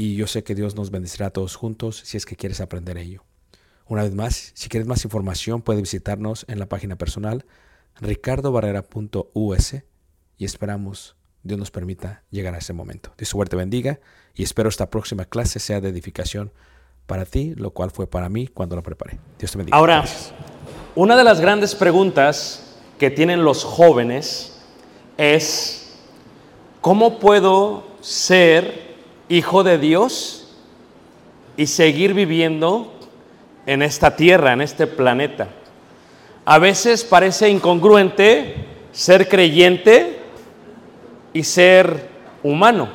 y yo sé que Dios nos bendecirá a todos juntos si es que quieres aprender ello. Una vez más, si quieres más información, puedes visitarnos en la página personal ricardobarrera.us y esperamos Dios nos permita llegar a ese momento. Dios suerte bendiga y espero esta próxima clase sea de edificación para ti, lo cual fue para mí cuando la preparé. Dios te bendiga. Ahora, Gracias. una de las grandes preguntas que tienen los jóvenes es, ¿cómo puedo ser hijo de Dios y seguir viviendo en esta tierra, en este planeta? A veces parece incongruente ser creyente y ser humano.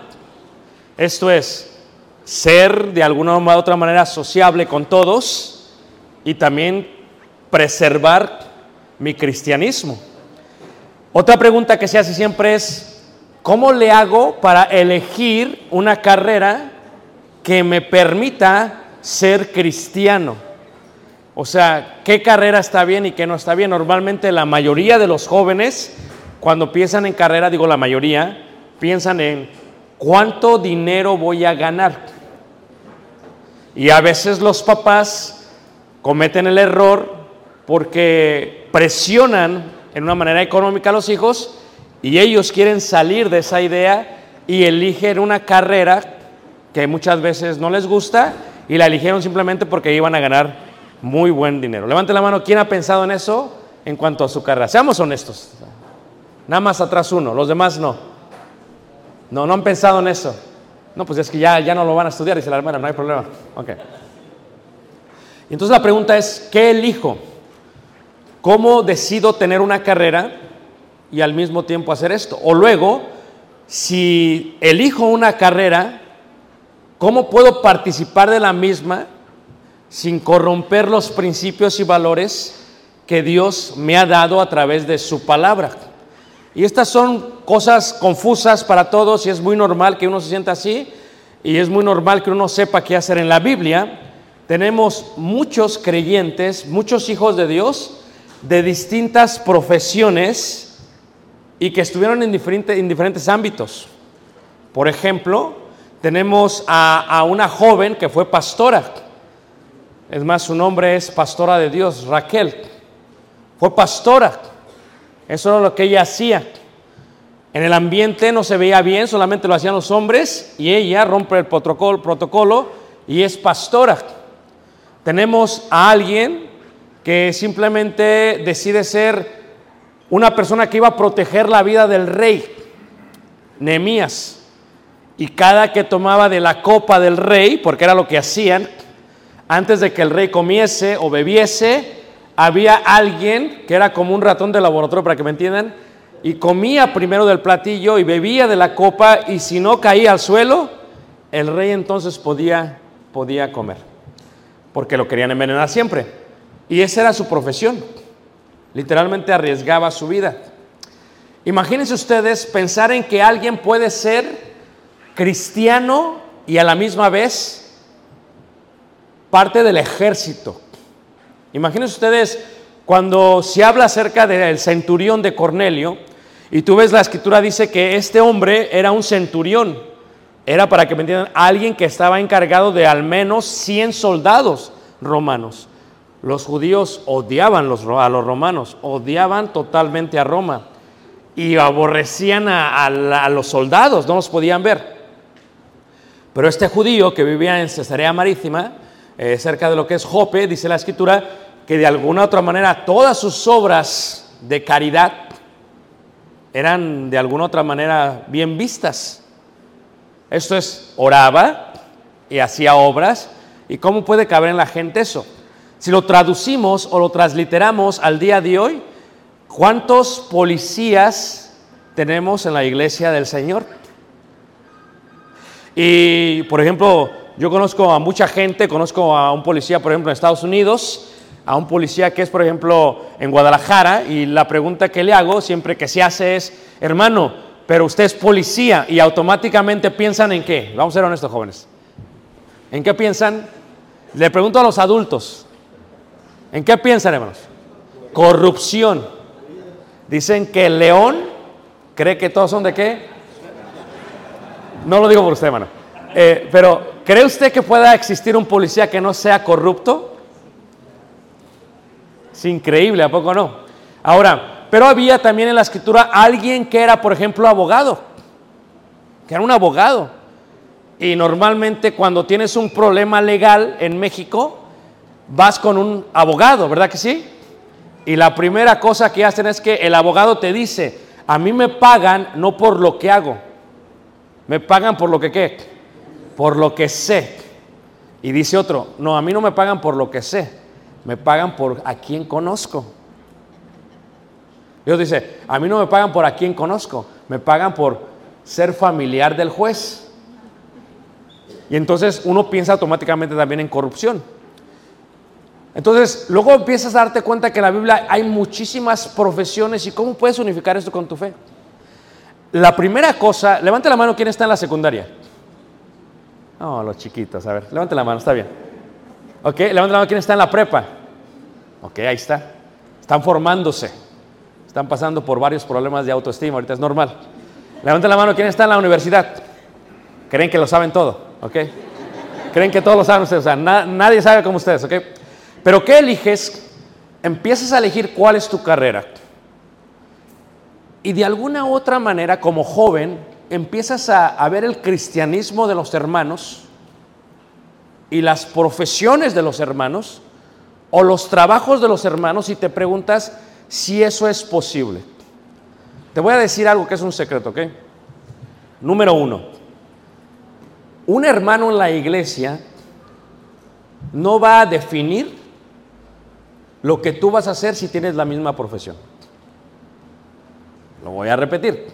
Esto es, ser de alguna u otra manera sociable con todos y también preservar mi cristianismo. Otra pregunta que se hace siempre es, ¿cómo le hago para elegir una carrera que me permita ser cristiano? O sea, ¿qué carrera está bien y qué no está bien? Normalmente la mayoría de los jóvenes, cuando piensan en carrera, digo la mayoría, piensan en cuánto dinero voy a ganar. Y a veces los papás cometen el error porque presionan en una manera económica a los hijos y ellos quieren salir de esa idea y eligen una carrera que muchas veces no les gusta y la eligieron simplemente porque iban a ganar muy buen dinero. Levante la mano, ¿quién ha pensado en eso en cuanto a su carrera? Seamos honestos. Nada más atrás uno, los demás no. No, no han pensado en eso. No, pues es que ya, ya no lo van a estudiar, dice la hermana, no hay problema. Ok. Entonces la pregunta es, ¿qué elijo? ¿Cómo decido tener una carrera y al mismo tiempo hacer esto? O luego, si elijo una carrera, ¿cómo puedo participar de la misma sin corromper los principios y valores que Dios me ha dado a través de su palabra? Y estas son cosas confusas para todos y es muy normal que uno se sienta así y es muy normal que uno sepa qué hacer en la Biblia. Tenemos muchos creyentes, muchos hijos de Dios de distintas profesiones y que estuvieron en, diferente- en diferentes ámbitos. Por ejemplo, tenemos a, a una joven que fue pastora. Es más, su nombre es Pastora de Dios, Raquel. Fue pastora. Eso era lo que ella hacía. En el ambiente no se veía bien, solamente lo hacían los hombres y ella rompe el protocolo, protocolo y es pastora. Tenemos a alguien que simplemente decide ser una persona que iba a proteger la vida del rey, Nehemías. Y cada que tomaba de la copa del rey, porque era lo que hacían, antes de que el rey comiese o bebiese, había alguien que era como un ratón de laboratorio, para que me entiendan, y comía primero del platillo y bebía de la copa, y si no caía al suelo, el rey entonces podía, podía comer, porque lo querían envenenar siempre. Y esa era su profesión, literalmente arriesgaba su vida. Imagínense ustedes pensar en que alguien puede ser cristiano y a la misma vez parte del ejército. Imagínense ustedes cuando se habla acerca del centurión de Cornelio y tú ves la escritura dice que este hombre era un centurión. Era para que me entiendan, alguien que estaba encargado de al menos 100 soldados romanos. Los judíos odiaban a los romanos, odiaban totalmente a Roma y aborrecían a, los soldados, no los podían ver. Pero este judío que vivía en Cesarea Marítima, eh, cerca de lo que es Jope, dice la escritura, que de alguna otra manera todas sus obras de caridad eran de alguna otra manera bien vistas. Esto es, oraba y hacía obras. ¿Y cómo puede caber en la gente eso? Si lo traducimos o lo transliteramos al día de hoy, ¿cuántos policías tenemos en la iglesia del Señor? Y, por ejemplo, yo conozco a mucha gente, conozco a un policía, por ejemplo, en Estados Unidos, a un policía que es, por ejemplo, en Guadalajara, y la pregunta que le hago siempre que se hace es, hermano, pero usted es policía y automáticamente piensan en qué? Vamos a ser honestos, jóvenes. ¿En qué piensan? Le pregunto a los adultos, ¿en qué piensan, hermanos? Corrupción. Dicen que el león cree que todos son de qué? No lo digo por usted, hermano. Eh, pero, ¿cree usted que pueda existir un policía que no sea corrupto? Es increíble, ¿a poco no? Ahora, pero había también en la escritura alguien que era, por ejemplo, abogado, que era un abogado. Y normalmente cuando tienes un problema legal en México, vas con un abogado, ¿verdad que sí? Y la primera cosa que hacen es que el abogado te dice, a mí me pagan no por lo que hago, me pagan por lo que qué, por lo que sé. Y dice otro, no, a mí no me pagan por lo que sé, me pagan por a quien conozco. Dios dice, a mí no me pagan por a quien conozco, me pagan por ser familiar del juez. Y entonces uno piensa automáticamente también en corrupción. Entonces, luego empiezas a darte cuenta que en la Biblia hay muchísimas profesiones y cómo puedes unificar esto con tu fe. La primera cosa, levante la mano, ¿quién está en la secundaria? No, los chiquitos, a ver, levante la mano, está bien. Ok, levante la mano, ¿quién está en la prepa? Ok, ahí está. Están formándose. Están pasando por varios problemas de autoestima, ahorita es normal. Levante la mano, ¿quién está en la universidad? Creen que lo saben todo, ¿ok? Creen que todos lo saben ustedes, o sea, na- nadie sabe como ustedes, ¿ok? Pero ¿qué eliges? Empiezas a elegir cuál es tu carrera. Y de alguna otra manera, como joven, empiezas a, a ver el cristianismo de los hermanos y las profesiones de los hermanos o los trabajos de los hermanos y te preguntas si eso es posible. Te voy a decir algo que es un secreto, ¿ok? Número uno, un hermano en la iglesia no va a definir lo que tú vas a hacer si tienes la misma profesión. Lo voy a repetir.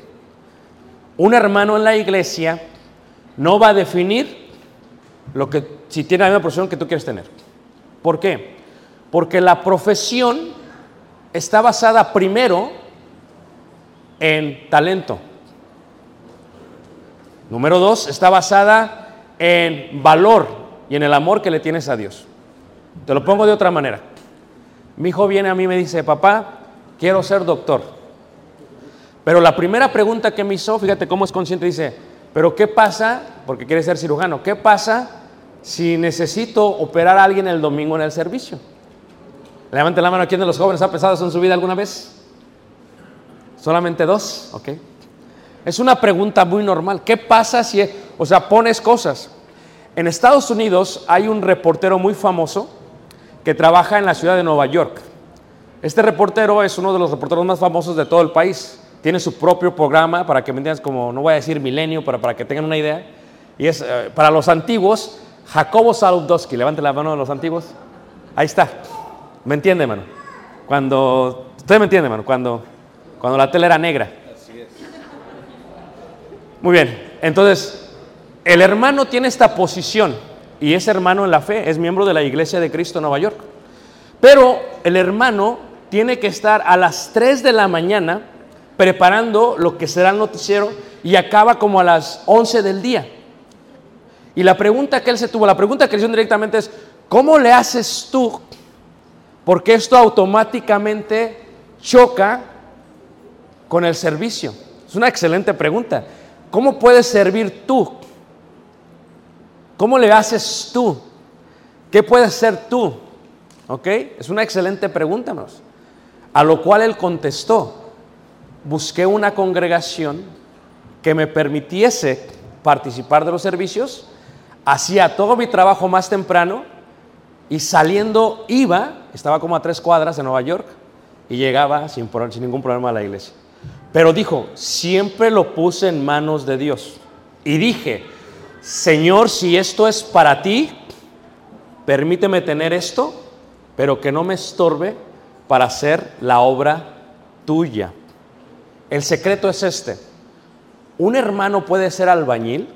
Un hermano en la iglesia no va a definir lo que si tiene la misma profesión que tú quieres tener. ¿Por qué? Porque la profesión está basada primero en talento. Número dos, está basada en valor y en el amor que le tienes a Dios. Te lo pongo de otra manera. Mi hijo viene a mí y me dice, papá, quiero ser doctor. Pero la primera pregunta que me hizo, fíjate cómo es consciente, dice, pero ¿qué pasa? Porque quiere ser cirujano. ¿Qué pasa si necesito operar a alguien el domingo en el servicio? Levante la mano, ¿quién de los jóvenes ha pensado eso en su vida alguna vez? ¿Solamente dos? Ok. Es una pregunta muy normal. ¿Qué pasa si, o sea, pones cosas? En Estados Unidos hay un reportero muy famoso que trabaja en la ciudad de Nueva York. Este reportero es uno de los reporteros más famosos de todo el país. Tiene su propio programa, para que me entiendas, como no voy a decir milenio, pero para que tengan una idea. Y es eh, para los antiguos, Jacobo Saludowski. Levante la mano de los antiguos. Ahí está. ¿Me entiende, hermano? Cuando, usted me entiende, hermano, cuando, cuando la tela era negra. Muy bien, entonces, el hermano tiene esta posición y es hermano en la fe, es miembro de la Iglesia de Cristo Nueva York. Pero el hermano tiene que estar a las 3 de la mañana preparando lo que será el noticiero y acaba como a las 11 del día. Y la pregunta que él se tuvo, la pregunta que le hicieron directamente es, ¿cómo le haces tú porque esto automáticamente choca con el servicio. Es una excelente pregunta. ¿Cómo puedes servir tú? ¿Cómo le haces tú? ¿Qué puedes ser tú? ¿Ok? Es una excelente pregunta, hermanos. A lo cual él contestó, busqué una congregación que me permitiese participar de los servicios, hacía todo mi trabajo más temprano y saliendo iba, estaba como a tres cuadras de Nueva York, y llegaba sin, sin ningún problema a la iglesia. Pero dijo, siempre lo puse en manos de Dios. Y dije, Señor, si esto es para ti, permíteme tener esto, pero que no me estorbe para hacer la obra tuya. El secreto es este. Un hermano puede ser albañil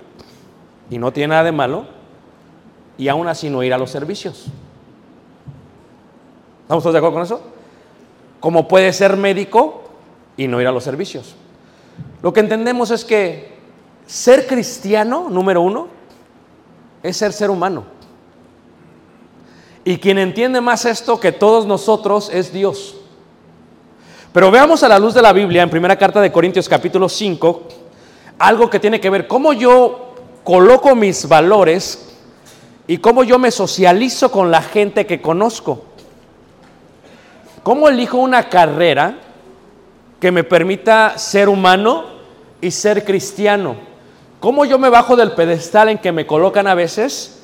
y no tiene nada de malo y aún así no ir a los servicios. ¿Estamos todos de acuerdo con eso? Como puede ser médico y no ir a los servicios. Lo que entendemos es que ser cristiano, número uno, es ser ser humano. Y quien entiende más esto que todos nosotros es Dios. Pero veamos a la luz de la Biblia, en primera carta de Corintios capítulo 5, algo que tiene que ver cómo yo coloco mis valores y cómo yo me socializo con la gente que conozco. ¿Cómo elijo una carrera que me permita ser humano y ser cristiano? ¿Cómo yo me bajo del pedestal en que me colocan a veces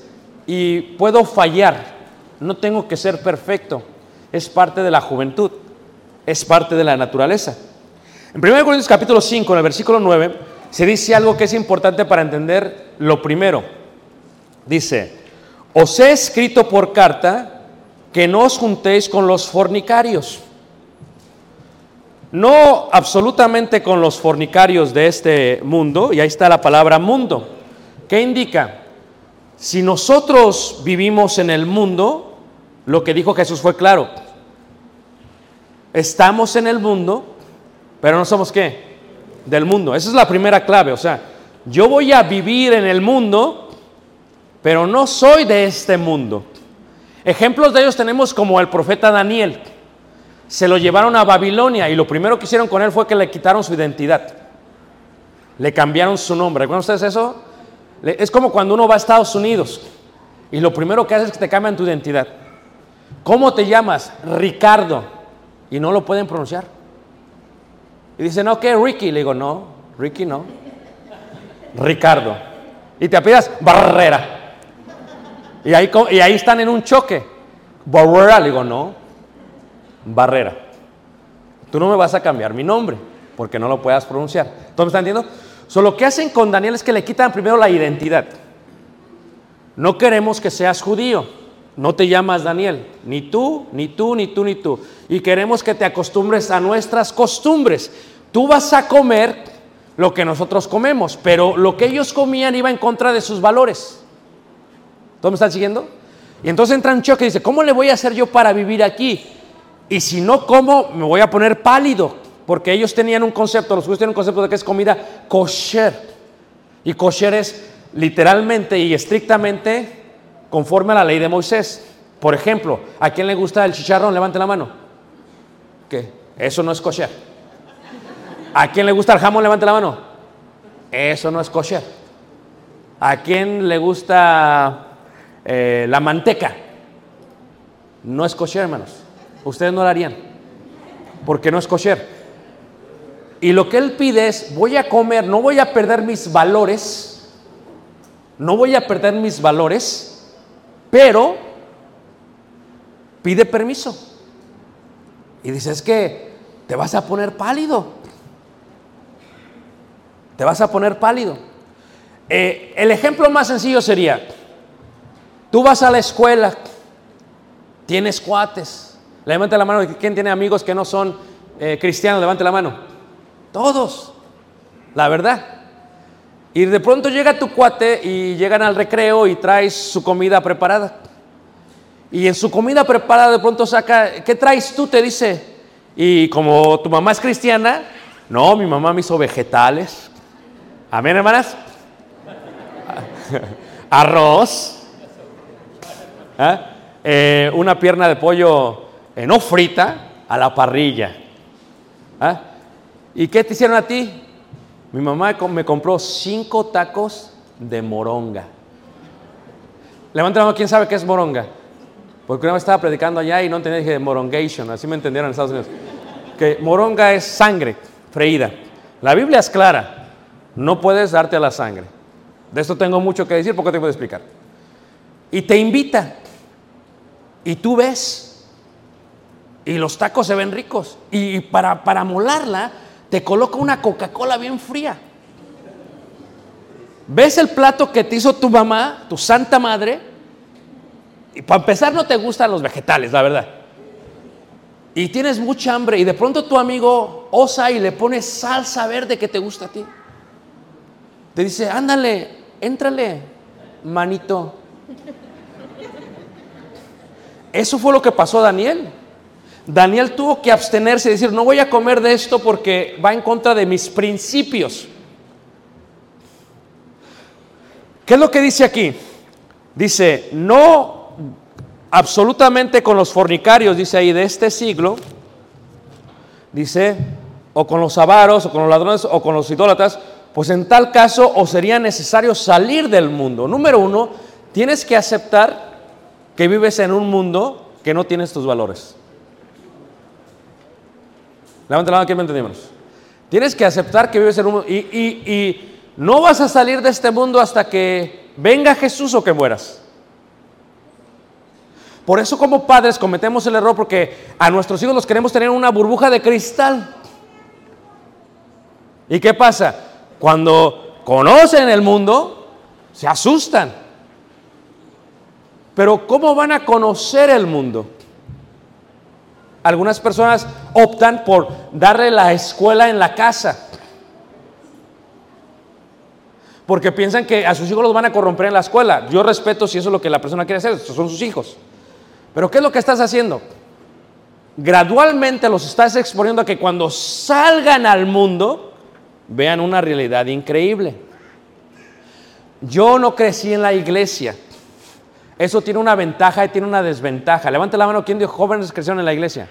y puedo fallar? No tengo que ser perfecto. Es parte de la juventud. Es parte de la naturaleza. En 1 Corintios capítulo 5, en el versículo 9, se dice algo que es importante para entender lo primero. Dice, os he escrito por carta que no os juntéis con los fornicarios. No absolutamente con los fornicarios de este mundo, y ahí está la palabra mundo. ¿Qué indica? Si nosotros vivimos en el mundo, lo que dijo Jesús fue claro. Estamos en el mundo, pero no somos qué? Del mundo. Esa es la primera clave. O sea, yo voy a vivir en el mundo, pero no soy de este mundo. Ejemplos de ellos tenemos como el profeta Daniel. Se lo llevaron a Babilonia y lo primero que hicieron con él fue que le quitaron su identidad. Le cambiaron su nombre. ¿Recuerdan ustedes eso? Es como cuando uno va a Estados Unidos y lo primero que hace es que te cambian tu identidad. ¿Cómo te llamas? Ricardo. Y no lo pueden pronunciar. Y dicen, no, ¿qué? Ricky. Le digo, no, Ricky no. Ricardo. Y te apellidas Barrera. Y ahí, y ahí están en un choque. Barrera, le digo, no. Barrera. Tú no me vas a cambiar mi nombre porque no lo puedas pronunciar. ¿Tú me estás entendiendo? So, lo que hacen con Daniel es que le quitan primero la identidad. No queremos que seas judío. No te llamas Daniel. Ni tú, ni tú, ni tú, ni tú. Y queremos que te acostumbres a nuestras costumbres. Tú vas a comer lo que nosotros comemos, pero lo que ellos comían iba en contra de sus valores. ¿Todos me están siguiendo? Y entonces entra en choque y dice, ¿cómo le voy a hacer yo para vivir aquí? Y si no como, me voy a poner pálido, porque ellos tenían un concepto, los judíos tienen un concepto de que es comida kosher. Y kosher es literalmente y estrictamente conforme a la ley de Moisés. Por ejemplo, ¿a quién le gusta el chicharrón? Levante la mano. ¿Qué? Eso no es kosher. ¿A quién le gusta el jamón? Levante la mano. Eso no es kosher. ¿A quién le gusta eh, la manteca? No es kosher, hermanos. Ustedes no lo harían. Porque no es kosher. Y lo que él pide es, voy a comer, no voy a perder mis valores, no voy a perder mis valores, pero pide permiso. Y dice, es que te vas a poner pálido. Te vas a poner pálido. Eh, el ejemplo más sencillo sería, tú vas a la escuela, tienes cuates, levante la mano, ¿quién tiene amigos que no son eh, cristianos? Levante la mano. Todos, la verdad. Y de pronto llega tu cuate y llegan al recreo y traes su comida preparada. Y en su comida preparada de pronto saca, ¿qué traes tú? Te dice. Y como tu mamá es cristiana, no, mi mamá me hizo vegetales. Amén, hermanas. Arroz. ¿Ah? Eh, una pierna de pollo eh, no frita a la parrilla. ¿Ah? ¿Y qué te hicieron a ti? Mi mamá me compró cinco tacos de moronga. Levanta la mano, ¿quién sabe qué es moronga? Porque una vez estaba predicando allá y no entendía, dije morongation, así me entendieron en Estados Unidos. Que moronga es sangre freída. La Biblia es clara, no puedes darte a la sangre. De esto tengo mucho que decir porque te puedo explicar. Y te invita, y tú ves, y los tacos se ven ricos. Y para, para molarla, te coloca una Coca-Cola bien fría. ¿Ves el plato que te hizo tu mamá, tu santa madre? Y para empezar no te gustan los vegetales, la verdad. Y tienes mucha hambre y de pronto tu amigo osa y le pone salsa verde que te gusta a ti. Te dice, ándale, éntrale, manito. Eso fue lo que pasó a Daniel. Daniel tuvo que abstenerse y decir, no voy a comer de esto porque va en contra de mis principios. ¿Qué es lo que dice aquí? Dice, no absolutamente con los fornicarios, dice ahí, de este siglo, dice, o con los avaros, o con los ladrones, o con los idólatras, pues en tal caso os sería necesario salir del mundo. Número uno, tienes que aceptar que vives en un mundo que no tienes tus valores. Levanta la mano, ¿quién me entendimos? Tienes que aceptar que vives en un mundo y, y- y no vas a salir de este mundo hasta que venga Jesús o que mueras. Por eso como padres cometemos el error porque a nuestros hijos los queremos tener en una burbuja de cristal. ¿Y qué pasa? Cuando conocen el mundo, se asustan. Pero ¿cómo van a conocer el mundo? Algunas personas optan por darle la escuela en la casa. Porque piensan que a sus hijos los van a corromper en la escuela. Yo respeto si eso es lo que la persona quiere hacer, estos son sus hijos. Pero ¿qué es lo que estás haciendo? Gradualmente los estás exponiendo a que cuando salgan al mundo vean una realidad increíble. Yo no crecí en la iglesia. Eso tiene una ventaja y tiene una desventaja. Levante la mano, ¿quién de jóvenes crecieron en la iglesia?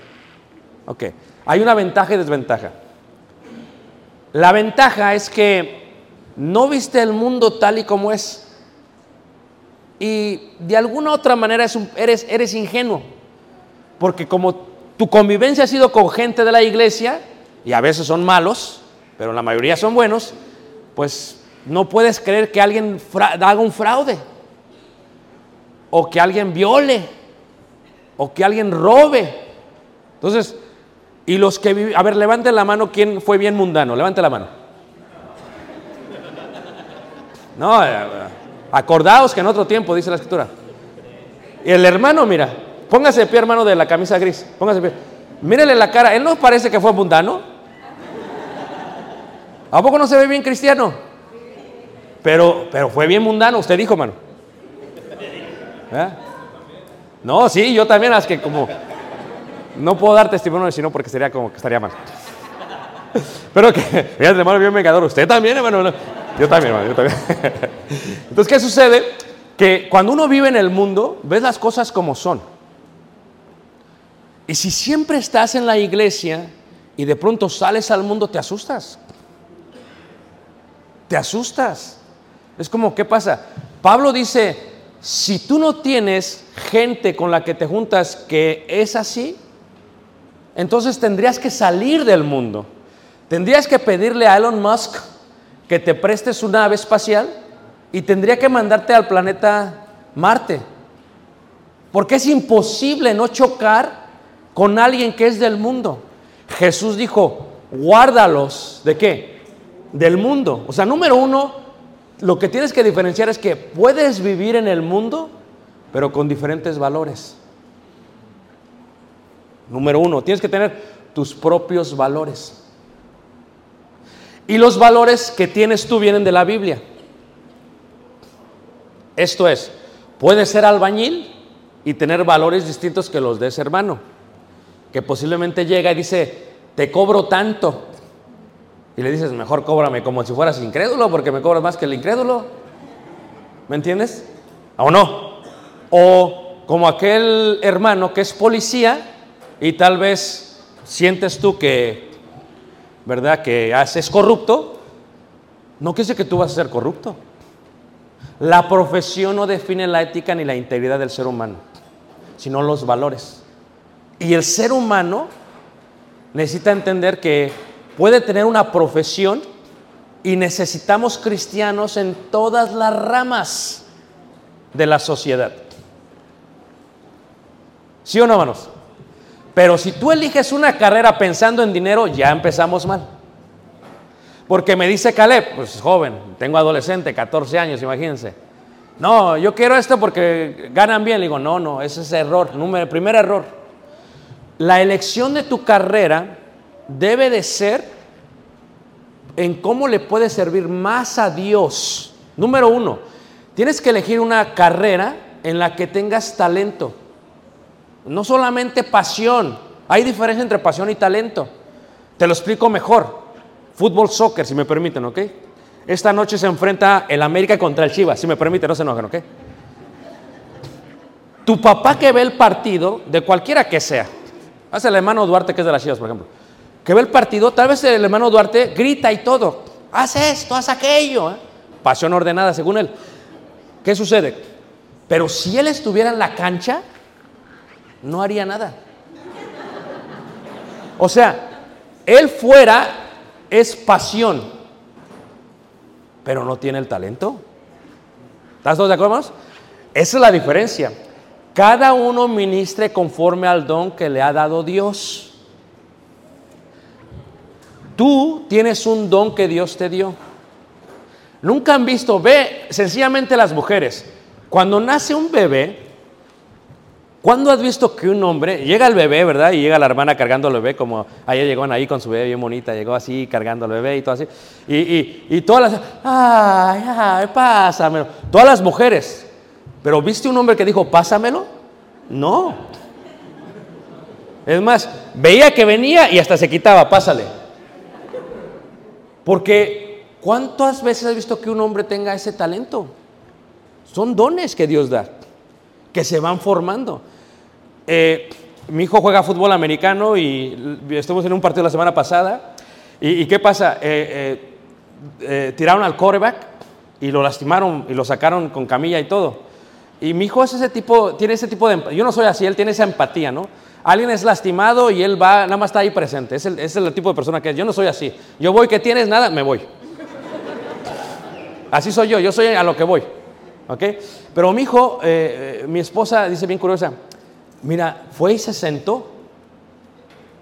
Ok, hay una ventaja y desventaja. La ventaja es que no viste el mundo tal y como es. Y de alguna otra manera eres, ingenuo. Porque como tu convivencia ha sido con gente de la iglesia, y a veces son malos, pero la mayoría son buenos, pues no puedes creer que alguien haga un fraude, o que alguien viole, o que alguien robe. Entonces, y los que viven, a ver, levanten la mano, ¿quién fue bien mundano? Levante la mano. No, eh, acordaos que en otro tiempo, dice la escritura. Y el hermano, mira, póngase de pie, hermano, de la camisa gris, póngase de pie. Mírele la cara, él no parece que fue mundano. ¿A poco no se ve bien cristiano? Pero, pero fue bien mundano, usted dijo, hermano. ¿Eh? No, sí, yo también, es que como no puedo dar testimonio, sino porque sería como que estaría mal. Pero que, fíjate, hermano, bien vengador. Usted también, hermano. ¿no? Yo también, hermano, yo también. Entonces, ¿qué sucede? Que cuando uno vive en el mundo, ves las cosas como son. Y si siempre estás en la iglesia y de pronto sales al mundo, te asustas. Te asustas. Es como, ¿qué pasa? Pablo dice, si tú no tienes gente con la que te juntas que es así, entonces tendrías que salir del mundo. Tendrías que pedirle a Elon Musk que te preste su nave espacial y tendría que mandarte al planeta Marte. Porque es imposible no chocar con alguien que es del mundo. Jesús dijo, guárdalos de qué? Del mundo. O sea, número uno, lo que tienes que diferenciar es que puedes vivir en el mundo, pero con diferentes valores. Número uno, tienes que tener tus propios valores. Y los valores que tienes tú vienen de la Biblia. Esto es, puedes ser albañil y tener valores distintos que los de ese hermano, que posiblemente llega y dice, te cobro tanto. Y le dices, mejor cóbrame como si fueras incrédulo, porque me cobras más que el incrédulo. ¿Me entiendes? ¿O no? O como aquel hermano que es policía y tal vez sientes tú que, ¿verdad? Que haces corrupto. No quiere decir que tú vas a ser corrupto. La profesión no define la ética ni la integridad del ser humano, sino los valores. Y el ser humano necesita entender que puede tener una profesión y necesitamos cristianos en todas las ramas de la sociedad. ¿Sí o no, hermanos? Pero si tú eliges una carrera pensando en dinero, ya empezamos mal. Porque me dice Caleb, pues joven, tengo adolescente, 14 años, imagínense. No, yo quiero esto porque ganan bien. Le digo, no, no, ese es error, número, primer error. La elección de tu carrera debe de ser en cómo le puede servir más a Dios. Número uno, tienes que elegir una carrera en la que tengas talento. No solamente pasión. Hay diferencia entre pasión y talento. Te lo explico mejor. Fútbol, soccer, si me permiten, ¿ok? Esta noche se enfrenta el América contra el Chivas, si me permiten, no se enojen, ¿ok? Tu papá que ve el partido, de cualquiera que sea, haz el hermano Duarte que es de las Chivas, por ejemplo, que ve el partido, tal vez el hermano Duarte grita y todo, haz esto, haz aquello, ¿eh? pasión ordenada según él. ¿Qué sucede? Pero si él estuviera en la cancha, no haría nada. O sea, él fuera es pasión, pero no tiene el talento. ¿Estás todos de acuerdo, hermanos? Esa es la diferencia. Cada uno ministre conforme al don que le ha dado Dios. Tú tienes un don que Dios te dio. Nunca han visto, ve sencillamente las mujeres, cuando nace un bebé, ¿cuándo has visto que un hombre, llega el bebé, ¿verdad? Y llega la hermana cargando al bebé, como ayer llegó ahí con su bebé bien bonita, llegó así cargando al bebé y todo así. Y, y, y todas las, ay, ay, pásamelo. Todas las mujeres. Pero ¿viste un hombre que dijo, pásamelo? No. Es más, veía que venía y hasta se quitaba, pásale. Porque ¿cuántas veces has visto que un hombre tenga ese talento? Son dones que Dios da, que se van formando. Eh, mi hijo juega fútbol americano y estuvimos en un partido la semana pasada. ¿Y, qué pasa? Eh, eh, tiraron al quarterback y lo lastimaron y lo sacaron con camilla y todo. Y mi hijo es ese tipo, tiene ese tipo de... Yo no soy así, él tiene esa empatía, ¿no? Alguien es lastimado y él va, nada más está ahí presente. Es el, es el tipo de persona que es. Yo no soy así. Yo voy, que tienes? Nada, me voy. Así soy yo, yo soy a lo que voy. ¿Ok? Pero mi hijo, eh, eh, mi esposa dice bien curiosa, mira, fue y se sentó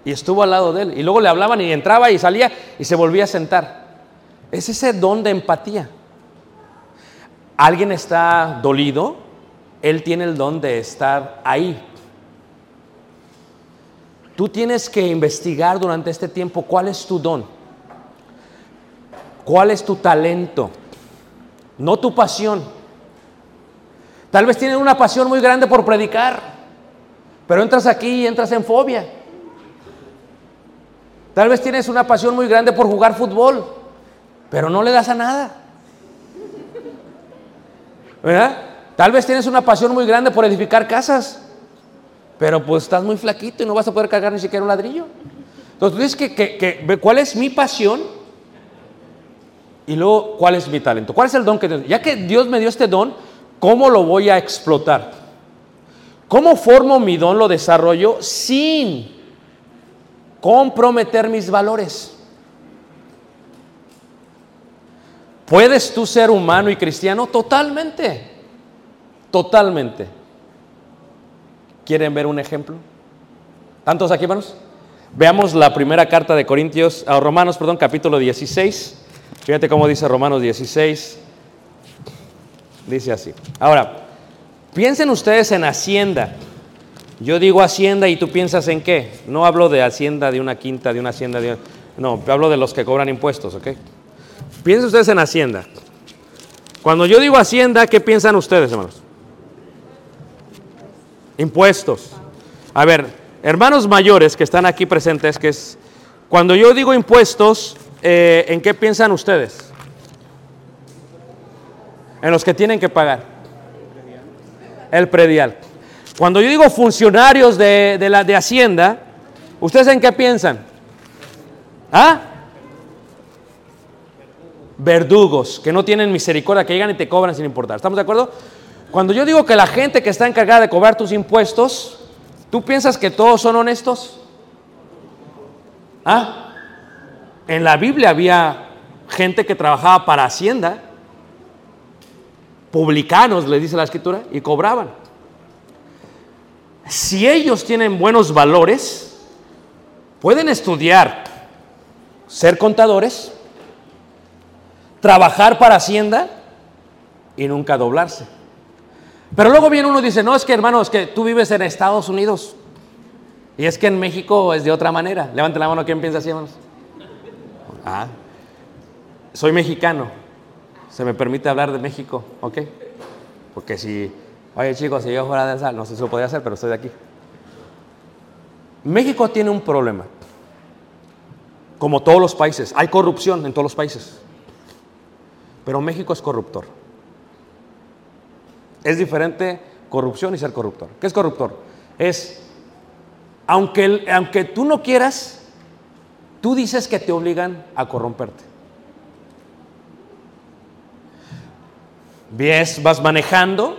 y estuvo al lado de él. Y luego le hablaban y entraba y salía y se volvía a sentar. Es ese don de empatía. Alguien está dolido, él tiene el don de estar ahí. Tú tienes que investigar durante este tiempo cuál es tu don, cuál es tu talento, no tu pasión. Tal vez tienes una pasión muy grande por predicar, pero entras aquí y entras en fobia. Tal vez tienes una pasión muy grande por jugar fútbol, pero no le das a nada. ¿Verdad? Tal vez tienes una pasión muy grande por edificar casas, pero pues estás muy flaquito y no vas a poder cargar ni siquiera un ladrillo. Entonces tú dices que, que, cuál es mi pasión y luego cuál es mi talento. ¿Cuál es el don que Dios? Ya que Dios me dio este don, ¿cómo lo voy a explotar? ¿Cómo formo mi don, lo desarrollo sin comprometer mis valores? ¿Puedes tú ser humano y cristiano? Totalmente. Totalmente. ¿Quieren ver un ejemplo? ¿Tantos aquí, hermanos? Veamos la primera carta de Corintios, a Romanos, perdón, capítulo 16. Fíjate cómo dice Romanos 16. Dice así. Ahora, piensen ustedes en Hacienda. Yo digo Hacienda y tú piensas en qué. No hablo de Hacienda de una quinta, de una Hacienda de... No, hablo de los que cobran impuestos, ¿ok? Piensen ustedes en Hacienda. Cuando yo digo Hacienda, ¿qué piensan ustedes, hermanos? Impuestos. A ver, hermanos mayores que están aquí presentes, que es, cuando yo digo impuestos, eh, ¿en qué piensan ustedes? En los que tienen que pagar. El predial. Cuando yo digo funcionarios de, de la de Hacienda, ¿ustedes en qué piensan? ¿Ah? Verdugos, que no tienen misericordia, que llegan y te cobran sin importar. ¿Estamos de acuerdo? Cuando yo digo que la gente que está encargada de cobrar tus impuestos, ¿tú piensas que todos son honestos? ¿Ah? En la Biblia había gente que trabajaba para Hacienda, publicanos, le dice la escritura, y cobraban. Si ellos tienen buenos valores, pueden estudiar, ser contadores, trabajar para Hacienda y nunca doblarse. Pero luego viene uno y dice, no, es que hermano, es que tú vives en Estados Unidos. Y es que en México es de otra manera. Levante la mano, ¿quién piensa así, hermanos? Ah, soy mexicano. Se me permite hablar de México, ¿ok? Porque si, oye chicos, si yo fuera de sal, no sé si lo podría hacer, pero estoy de aquí. México tiene un problema. Como todos los países, hay corrupción en todos los países. Pero México es corruptor. Es diferente corrupción y ser corruptor. ¿Qué es corruptor? Es, aunque, aunque tú no quieras, tú dices que te obligan a corromperte. Ves, vas manejando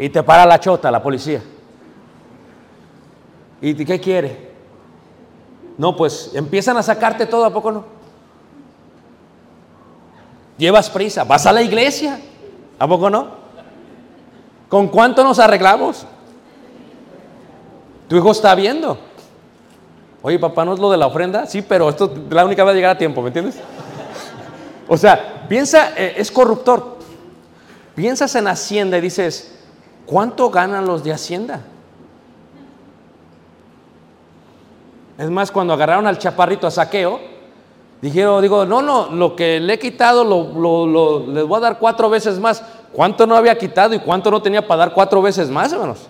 y te para la chota, la policía. ¿Y qué quiere? No, pues empiezan a sacarte todo, ¿a poco no? Llevas prisa, vas a la iglesia, ¿a poco no? ¿Con cuánto nos arreglamos? Tu hijo está viendo. Oye, papá, ¿no es lo de la ofrenda? Sí, pero esto la única va a llegar a tiempo, ¿me entiendes? O sea, piensa, eh, es corruptor. Piensas en Hacienda y dices, ¿cuánto ganan los de Hacienda? Es más, cuando agarraron al chaparrito a saqueo, dijeron, digo, no, no, lo que le he quitado lo, lo, lo, les voy a dar cuatro veces más. ¿Cuánto no había quitado y cuánto no tenía para dar cuatro veces más, hermanos?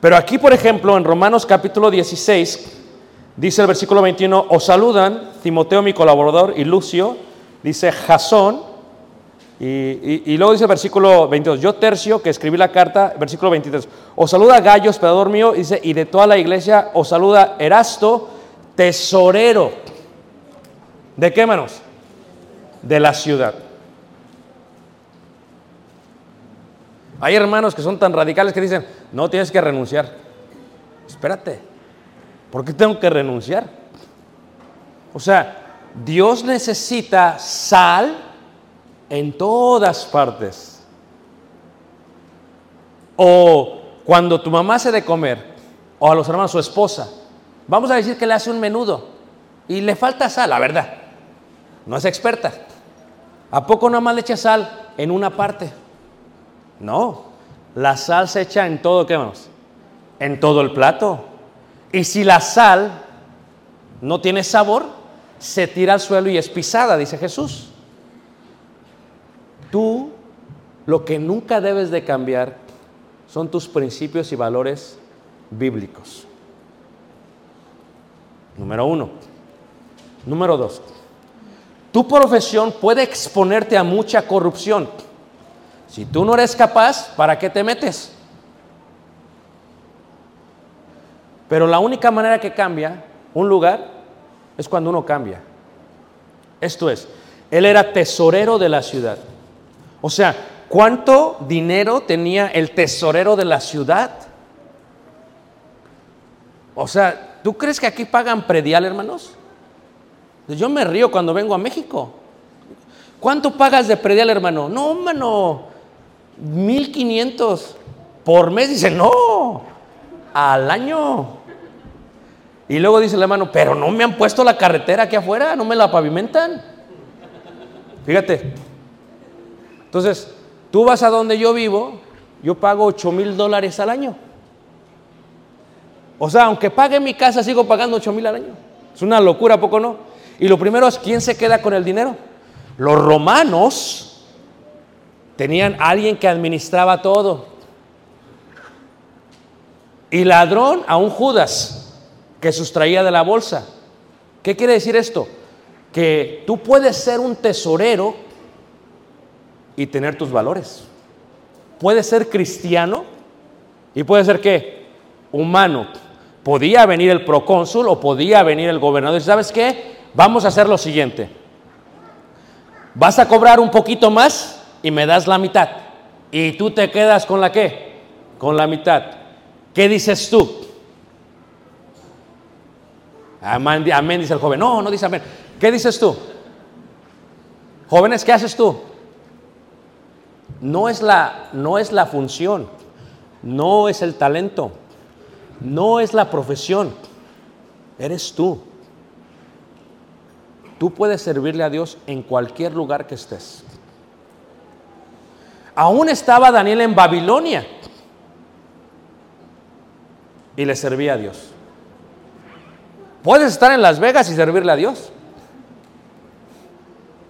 Pero aquí, por ejemplo, en Romanos capítulo 16, dice el versículo 21, os saludan Timoteo, mi colaborador, y Lucio, dice Jasón, y, luego dice el versículo 22, yo tercio que escribí la carta, versículo 23, os saluda Gallo, hospedador mío, dice, y de toda la iglesia os saluda Erasto, tesorero. ¿De qué manos? De la ciudad. Hay hermanos que son tan radicales que dicen, no tienes que renunciar. Espérate, ¿por qué tengo que renunciar? O sea, Dios necesita sal en todas partes. O cuando tu mamá hace de comer, o a los hermanos, su esposa, vamos a decir que le hace un menudo y le falta sal, la verdad. No es experta. ¿A poco nada más le echa sal en una parte? No, la sal se echa en todo, ¿qué vamos? En todo el plato. Y si la sal no tiene sabor, se tira al suelo y es pisada, dice Jesús. Tú lo que nunca debes de cambiar son tus principios y valores bíblicos. Número uno. Número dos. Tu profesión puede exponerte a mucha corrupción. Si tú no eres capaz, ¿para qué te metes? Pero la única manera que cambia un lugar es cuando uno cambia. Esto es, él era tesorero de la ciudad. O sea, ¿cuánto dinero tenía el tesorero de la ciudad? O sea, ¿tú crees que aquí pagan predial, hermanos? Yo me río cuando vengo a México. ¿Cuánto pagas de predial, hermano? No, hermano, 1500 por mes. Dice, no, al año. Y luego dice el hermano, pero no me han puesto la carretera aquí afuera, no me la pavimentan. Fíjate. Entonces, tú vas a donde yo vivo, yo pago 8 mil dólares al año. O sea, aunque pague mi casa, sigo pagando 8 mil al año. Es una locura, ¿a poco no? Y lo primero es, ¿quién se queda con el dinero? Los romanos tenían alguien que administraba todo. Y ladrón a un Judas que sustraía de la bolsa. ¿Qué quiere decir esto? Que tú puedes ser un tesorero y tener tus valores. Puedes ser cristiano y puede ser qué? Humano. Podía venir el procónsul o podía venir el gobernador. ¿Y sabes qué? Vamos a hacer lo siguiente. Vas a cobrar un poquito más y me das la mitad. Y tú te quedas con la qué? Con la mitad. ¿Qué dices tú? Amén, dice el joven. No, no dice amén. ¿Qué dices tú? Jóvenes, ¿qué haces tú? No es la, no es la función, no es el talento, no es la profesión, eres tú. Tú puedes servirle a Dios en cualquier lugar que estés. Aún estaba Daniel en Babilonia y le servía a Dios. Puedes estar en Las Vegas y servirle a Dios.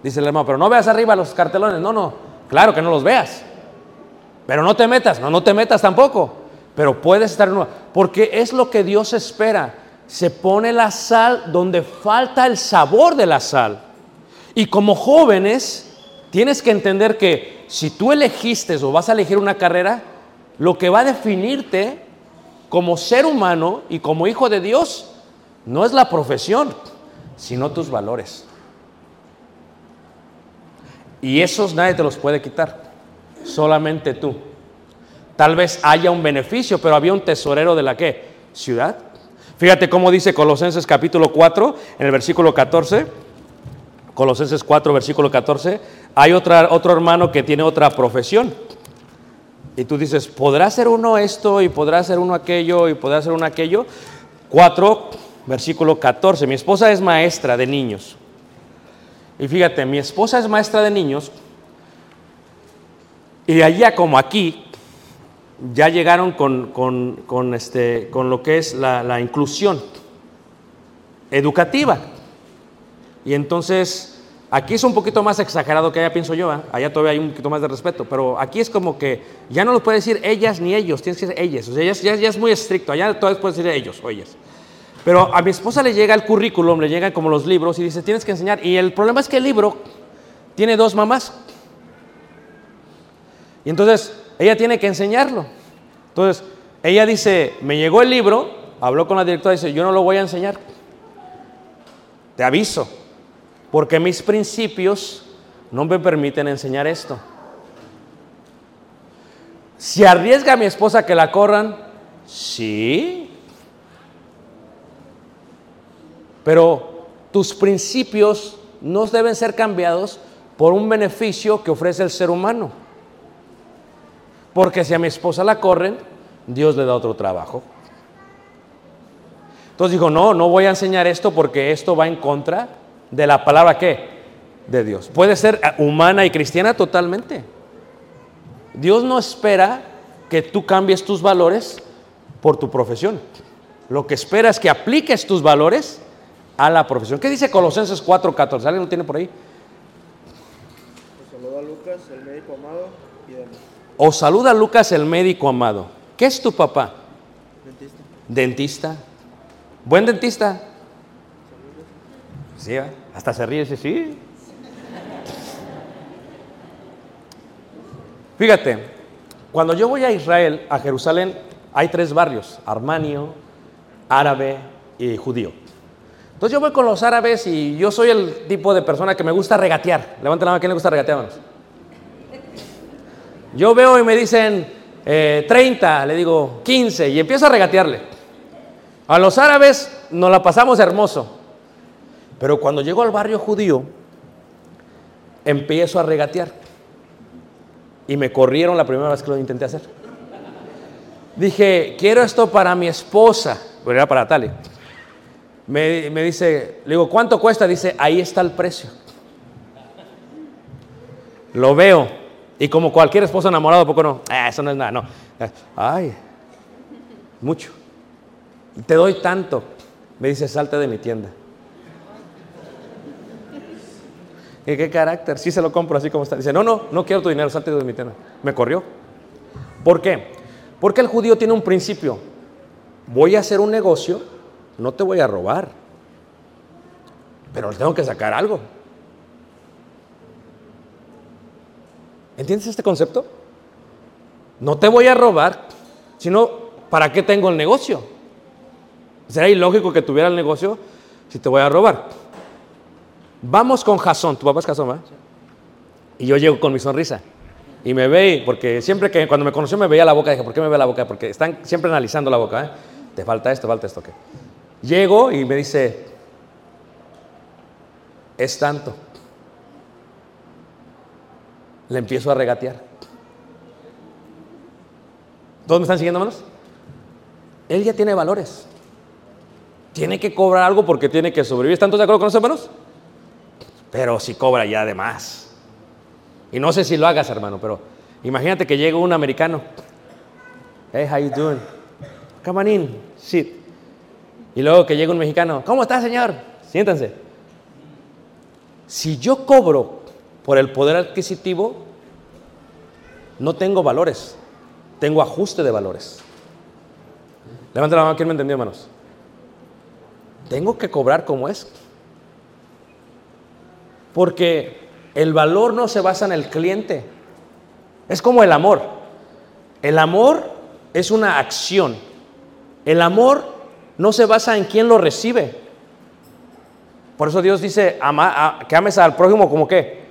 Dice el hermano, pero no veas arriba los cartelones. No, no, claro que no los veas. Pero no te metas, no, no te metas tampoco. Pero puedes estar en una, porque es lo que Dios espera. Se pone la sal donde falta el sabor de la sal. Y como jóvenes, tienes que entender que si tú elegiste o vas a elegir una carrera, lo que va a definirte como ser humano y como hijo de Dios no es la profesión, sino tus valores. Y esos nadie te los puede quitar, solamente tú. Tal vez haya un beneficio, pero había un tesorero de la qué? Ciudad. Fíjate cómo dice Colosenses capítulo 4, en el versículo 14. Colosenses 4, versículo 14. Hay otra, otro hermano que tiene otra profesión. Y tú dices, ¿podrá ser uno esto y podrá ser uno aquello y podrá ser uno aquello? 4, versículo 14. Mi esposa es maestra de niños. Y fíjate, mi esposa es maestra de niños. Y allá como aquí, ya llegaron con, con, con este, con lo que es la, la inclusión educativa. Y entonces, aquí es un poquito más exagerado que allá, pienso yo. ¿eh? Allá todavía hay un poquito más de respeto. Pero aquí es como que ya no lo puede decir ellas ni ellos, tienes que decir ellas. O sea, ya, es muy estricto. Allá todavía puedes decir ellos o. Pero a mi esposa le llega el currículum, le llegan como los libros y dice, tienes que enseñar. Y el problema es que el libro tiene dos mamás. Y entonces ella tiene que enseñarlo. Entonces ella dice, me llegó el libro, habló con la directora y dice, yo no lo voy a enseñar. Te aviso, porque mis principios no me permiten enseñar esto. Si arriesga a mi esposa que la corran, sí, pero tus principios no deben ser cambiados por un beneficio que ofrece el ser humano. Porque si a mi esposa la corren, Dios le da otro trabajo. Entonces dijo, no, no voy a enseñar esto porque esto va en contra de la palabra que de Dios. Puede ser eh, humana y cristiana totalmente. Dios no espera que tú cambies tus valores por tu profesión. Lo que espera es que apliques tus valores a la profesión. ¿Qué dice Colosenses 4:14? ¿Alguien lo tiene por ahí? Os saluda Lucas, el médico amado, y demás. O saluda Lucas el médico amado. ¿Qué es tu papá? Dentista. Dentista. ¿Buen dentista? Sí, ¿eh? Hasta se ríe, sí, sí. Fíjate, cuando yo voy a Israel, a Jerusalén, hay tres barrios, armanio, árabe y judío. Entonces yo voy con los árabes y yo soy el tipo de persona que me gusta regatear. Levanten la mano, ¿a quién le gusta regatear, manos? Yo veo y me dicen eh, 30, le digo 15 y empiezo a regatearle. A los árabes nos la pasamos hermoso. Pero cuando llego al barrio judío, empiezo a regatear. Y me corrieron la primera vez que lo intenté hacer. Dije, quiero esto para mi esposa. Pero era para Tali. Me, me dice, le digo, ¿cuánto cuesta? Dice, ahí está el precio. Lo veo. Y como cualquier esposo enamorado, poco no. "Ah, eso no es nada, no. Eh, Ay, mucho. Te doy tanto. Me dice, salte de mi tienda. ¿Y qué carácter? Sí se lo compro así como está. Dice, no, no, no quiero tu dinero, salte de mi tienda. Me corrió. ¿Por qué? Porque el judío tiene un principio. Voy a hacer un negocio, no te voy a robar. Pero le tengo que sacar algo. ¿Entiendes este concepto? No te voy a robar, sino ¿para qué tengo el negocio? Será ilógico que tuviera el negocio si te voy a robar. Vamos con Jasón, tu papá es Jasón, ¿verdad? Y yo llego con mi sonrisa. Y me ve, porque siempre que cuando me conoció me veía la boca, dije, ¿por qué me ve la boca? Porque están siempre analizando la boca, ¿eh? Te falta esto, falta esto, ¿qué? Llego y me dice, es tanto. Le empiezo a regatear. ¿Todos me están siguiendo, hermanos? Él ya tiene valores. Tiene que cobrar algo porque tiene que sobrevivir. ¿Están todos de acuerdo con eso, hermanos? Pero si cobra ya de más. Y no sé si lo hagas, hermano, pero imagínate que llega un americano. Hey, how you doing? Come on in, sit. Y luego que llega un mexicano. ¿Cómo está, señor? Siéntanse. Si yo cobro por el poder adquisitivo, no tengo valores. Tengo ajuste de valores. Levanten la mano, ¿quién me entendió, hermanos? Tengo que cobrar como es. Porque el valor no se basa en el cliente. Es como el amor. El amor es una acción. El amor no se basa en quién lo recibe. Por eso Dios dice ama- que ames al prójimo como qué.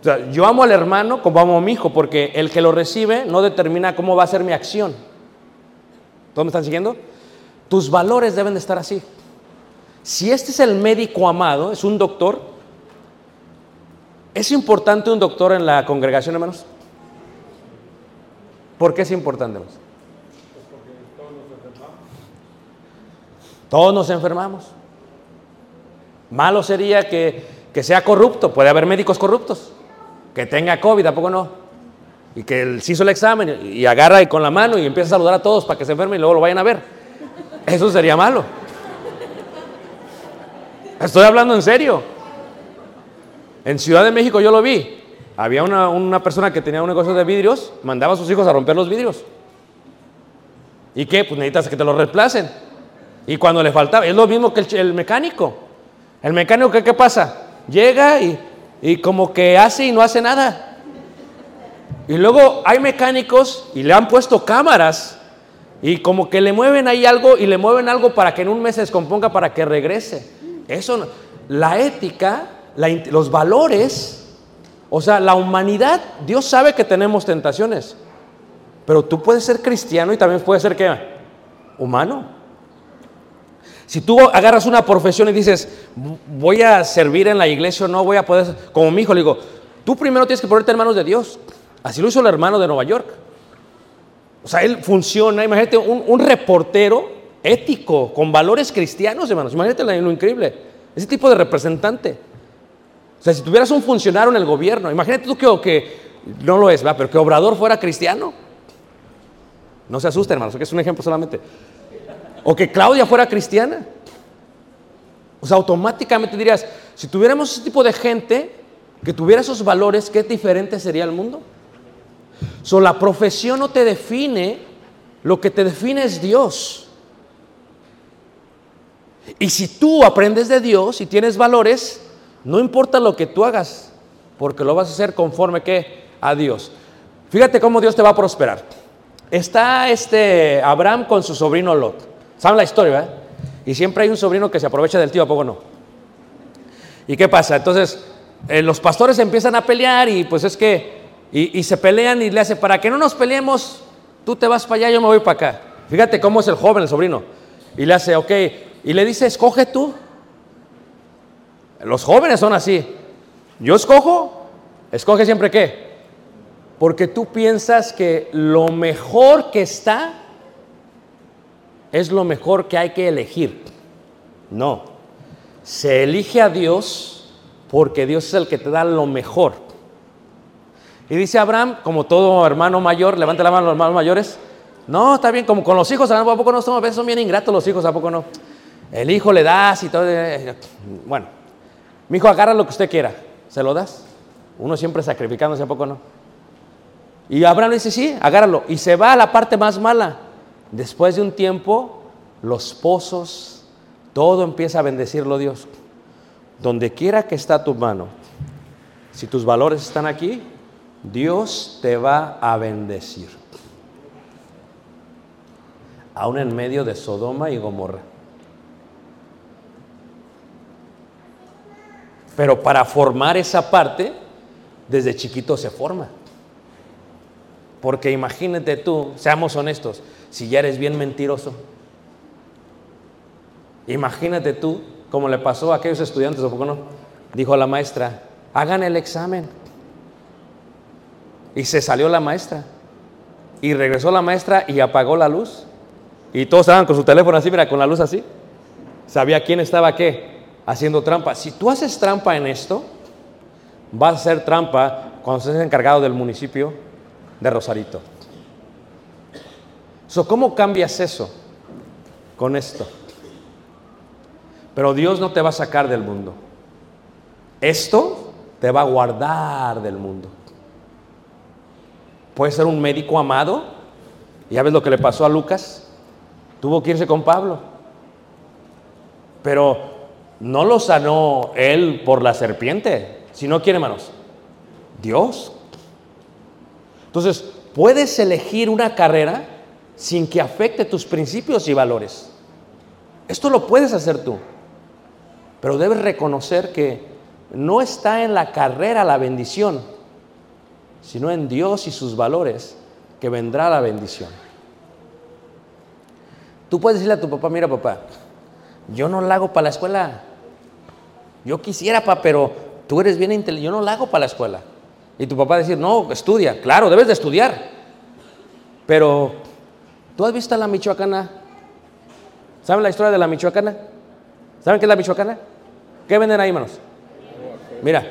O sea, yo amo al hermano como amo a mi hijo, porque el que lo recibe no determina cómo va a ser mi acción. ¿Todos me están siguiendo? Tus valores deben de estar así. Si este es el médico amado, es un doctor, ¿es importante un doctor en la congregación, hermanos? ¿Por qué es importante, hermanos? Todos nos enfermamos. Malo sería que, que sea corrupto. Puede haber médicos corruptos. Que tenga COVID, ¿a poco no? Y que él se hizo el examen y, y agarra y con la mano y empieza a saludar a todos para que se enfermen y luego lo vayan a ver. Eso sería malo. Estoy hablando en serio. En Ciudad de México yo lo vi. Había una, una persona que tenía un negocio de vidrios, mandaba a sus hijos a romper los vidrios. ¿Y qué? Pues necesitas que te lo reemplacen. Y cuando le faltaba, es lo mismo que el mecánico. El mecánico, ¿qué, qué pasa? Llega y, y como que hace y no hace nada. Y luego hay mecánicos y le han puesto cámaras y como que le mueven ahí algo y le mueven algo para que en un mes se descomponga para que regrese. Eso, no- la ética, los valores, o sea, la humanidad, Dios sabe que tenemos tentaciones, pero tú puedes ser cristiano y también puedes ser qué? Humano. Si tú agarras una profesión y dices, voy a servir en la iglesia o no, voy a poder, como mi hijo, le digo, tú primero tienes que ponerte en manos de Dios. Así lo hizo el hermano de Nueva York. O sea, él funciona, imagínate, un, un reportero ético, con valores cristianos, hermanos. Imagínate lo increíble. Ese tipo de representante. O sea, si tuvieras un funcionario en el gobierno, imagínate tú que, no lo es, ¿verdad? pero que Obrador fuera cristiano. No se asusten, hermanos, que es un ejemplo solamente. O que Claudia fuera cristiana. O sea, automáticamente dirías, si tuviéramos ese tipo de gente que tuviera esos valores, ¿qué diferente sería el mundo? So, la profesión no te define, lo que te define es Dios. Y si tú aprendes de Dios y tienes valores, no importa lo que tú hagas, porque lo vas a hacer conforme que a Dios. Fíjate cómo Dios te va a prosperar. Está este Abraham con su sobrino Lot. ¿Saben la historia, verdad? Y siempre hay un sobrino que se aprovecha del tío, ¿a poco no? ¿Y qué pasa? Entonces, eh, los pastores empiezan a pelear y pues es que, y, y se pelean y le hace, para que no nos peleemos, tú te vas para allá, yo me voy para acá. Fíjate cómo es el joven, el sobrino. Y le hace, ok, y le dice, escoge tú. Los jóvenes son así. Yo escojo, escoge siempre qué. Porque tú piensas que lo mejor que está es lo mejor que hay que elegir. No. Se elige a Dios porque Dios es el que te da lo mejor. Y dice Abraham, como todo hermano mayor, levanta la mano los hermanos mayores. No, está bien, como con los hijos, ¿a poco no estamos? A son bien ingratos los hijos, ¿a poco no? El hijo le das y todo. eh, Bueno, mi hijo agarra lo que usted quiera, ¿se lo das? Uno siempre sacrificándose, ¿a poco no? Y Abraham dice, sí, agárralo. Y se va a la parte más mala. Después de un tiempo, los pozos, todo empieza a bendecirlo Dios. Donde quiera que está tu mano, si tus valores están aquí, Dios te va a bendecir. Aún en medio de Sodoma y Gomorra. Pero para formar esa parte, desde chiquito se forma. Porque imagínate tú, seamos honestos, si ya eres bien mentiroso. Imagínate tú, como le pasó a aquellos estudiantes, ¿o poco no? Dijo la maestra, hagan el examen. Y se salió la maestra. Y regresó la maestra y apagó la luz. Y todos estaban con su teléfono así, mira, con la luz así. Sabía quién estaba qué, haciendo trampa. Si tú haces trampa en esto, vas a hacer trampa cuando estés encargado del municipio de Rosarito. So, ¿Cómo cambias eso con esto? Pero Dios no te va a sacar del mundo. Esto te va a guardar del mundo. Puede ser un médico amado. Ya ves lo que le pasó a Lucas. Tuvo que irse con Pablo. Pero no lo sanó él por la serpiente. Si no quiere, hermanos. Dios. Entonces, puedes elegir una carrera sin que afecte tus principios y valores. Esto lo puedes hacer tú. Pero debes reconocer que no está en la carrera la bendición, sino en Dios y sus valores que vendrá la bendición. Tú puedes decirle a tu papá, mira papá, yo no la hago para la escuela. Yo quisiera, papá, pero tú eres bien inteligente, yo no la hago para la escuela. Y tu papá decir, no, estudia. Claro, debes de estudiar. Pero, ¿tú has visto a la michoacana? ¿Saben la historia de la michoacana? ¿Saben qué es la michoacana? ¿Qué venden ahí, hermanos? Mira.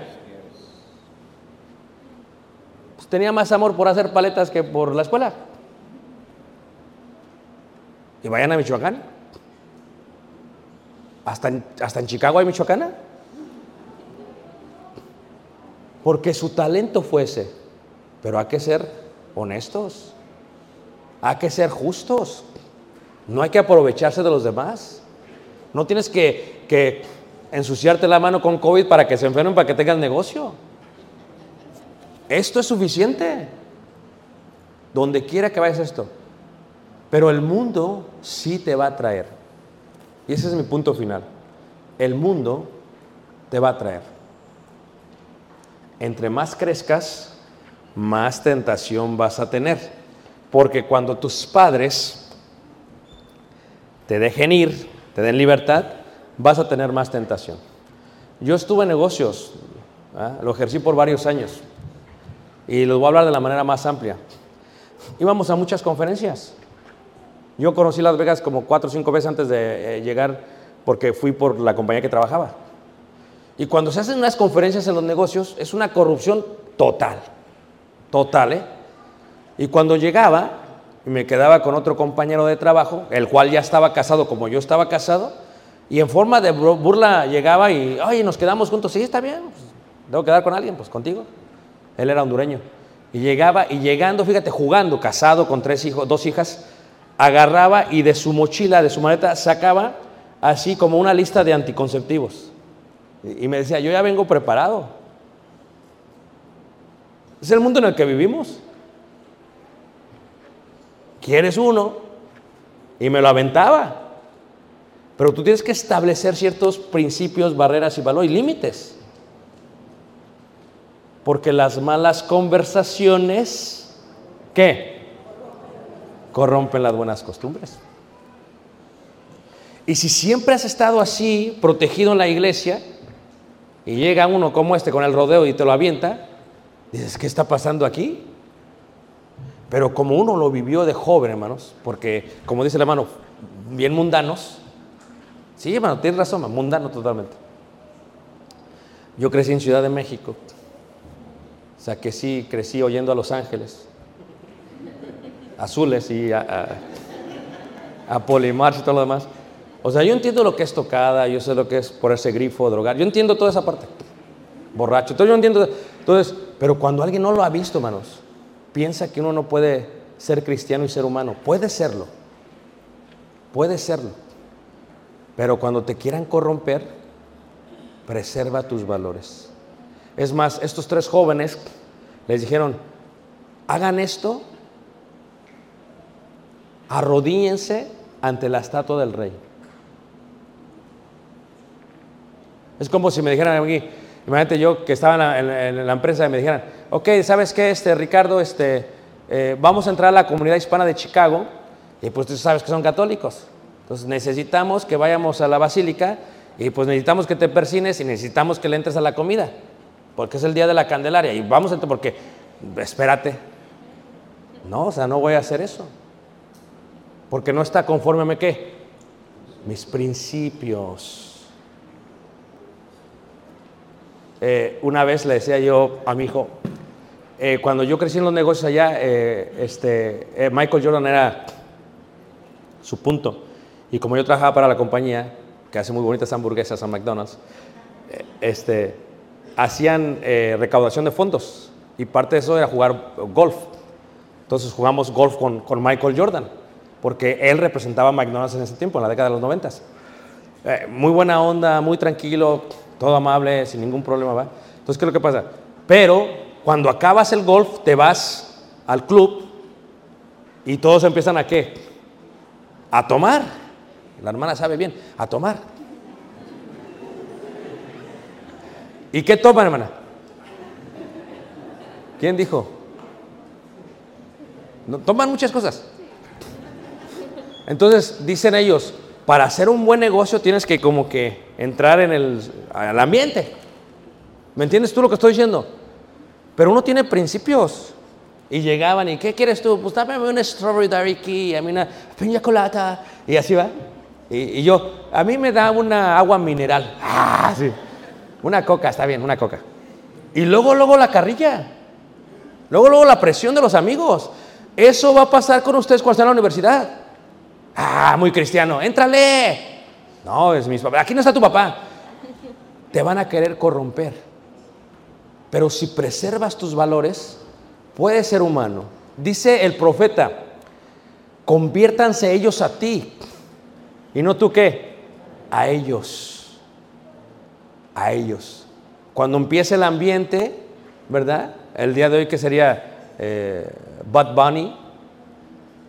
Pues tenía más amor por hacer paletas que por la escuela. Y vayan a Michoacán. Hasta en, hasta en Chicago hay michoacana. Porque su talento fuese. Pero hay que ser honestos. Hay que ser justos. No hay que aprovecharse de los demás. No tienes que, que ensuciarte la mano con COVID para que se enfermen, para que tengan negocio. Esto es suficiente. Donde quiera que vayas esto. Pero el mundo sí te va a traer. Y ese es mi punto final. El mundo te va a traer. Entre más crezcas, más tentación vas a tener. Porque cuando tus padres te dejen ir te den libertad, vas a tener más tentación. Yo estuve en negocios, ¿ah? lo ejercí por varios años y les voy a hablar de la manera más amplia. Íbamos a muchas conferencias. Yo conocí Las Vegas como cuatro o cinco veces antes de eh, llegar porque fui por la compañía que trabajaba. Y cuando se hacen unas conferencias en los negocios es una corrupción total, total, ¿eh? Y cuando llegaba me quedaba con otro compañero de trabajo, el cual ya estaba casado como yo estaba casado, y en forma de bur- burla llegaba y, oye, nos quedamos juntos, sí, está bien, pues, debo quedar con alguien, pues contigo. Él era hondureño. Y llegaba, y llegando, fíjate, jugando, casado con tres hijos, dos hijas, agarraba y de su mochila, de su maleta, sacaba así como una lista de anticonceptivos. Y me decía, yo ya vengo preparado. Es el mundo en el que vivimos. ¿Quieres uno? Y me lo aventaba. Pero tú tienes que establecer ciertos principios, barreras y valores y límites. Porque las malas conversaciones, ¿qué? Corrompen las buenas costumbres. Y si siempre has estado así, protegido en la iglesia, y llega uno como este con el rodeo y te lo avienta, dices, ¿qué está pasando aquí? Pero como uno lo vivió de joven, hermanos, porque como dice el hermano, bien mundanos, sí, hermano, tienes razón, mundano totalmente. Yo crecí en Ciudad de México, o sea que sí, crecí oyendo a Los Ángeles, azules y a, a, a Polimar y todo lo demás. O sea, yo entiendo lo que es tocada, yo sé lo que es ponerse grifo, drogar, yo entiendo toda esa parte. Borracho, todo yo entiendo. Entonces, pero cuando alguien no lo ha visto, hermanos, piensa que uno no puede ser cristiano y ser humano. Puede serlo, puede serlo. Pero cuando te quieran corromper, preserva tus valores. Es más, estos tres jóvenes les dijeron, hagan esto, arrodíllense ante la estatua del rey. Es como si me dijeran aquí, imagínate yo que estaba en la, empresa y me dijeran, ok, ¿sabes qué, este, Ricardo? Este, eh, vamos a entrar a la comunidad hispana de Chicago y pues tú sabes que son católicos. Entonces necesitamos que vayamos a la basílica y pues necesitamos que te persines y necesitamos que le entres a la comida, porque es el día de la Candelaria y vamos a entrar porque, espérate, no, o sea, no voy a hacer eso, porque no está conforme a qué, mis principios. Eh, una vez le decía yo a mi hijo, eh, cuando yo crecí en los negocios allá, eh, este, Michael Jordan era su punto. Y como yo trabajaba para la compañía, que hace muy bonitas hamburguesas a McDonald's, este, hacían recaudación de fondos. Y parte de eso era jugar golf. Entonces jugamos golf con, con Michael Jordan, porque él representaba a McDonald's en ese tiempo, en la década de los noventas. Eh, muy buena onda, muy tranquilo, todo amable, sin ningún problema, ¿va? Entonces, ¿qué es lo que pasa? Pero cuando acabas el golf, te vas al club y todos empiezan a qué? A tomar. La hermana sabe bien, a tomar. ¿Y qué toman, hermana? ¿Quién dijo? No, toman muchas cosas. Entonces, dicen ellos, para hacer un buen negocio tienes que como que entrar en el ambiente. ¿Me entiendes tú lo que estoy diciendo? Pero uno tiene principios. Y llegaban y ¿qué quieres tú? Pues dame una strawberry key, a mí una piña colada. Y así va. Y, y yo, a mí me da una agua mineral. Ah, sí. Una coca, está bien, una coca. Y luego, luego la carrilla. Luego, luego la presión de los amigos. Eso va a pasar con ustedes cuando estén en la universidad. Ah, muy cristiano, éntrale. No, es mi papá. Aquí no está tu papá. Te van a querer corromper. Pero si preservas tus valores, puedes ser humano. Dice el profeta, conviértanse ellos a ti. ¿Y no tú qué? A ellos. A ellos. Cuando empiece el ambiente, ¿verdad? El día de hoy que sería eh, Bad Bunny,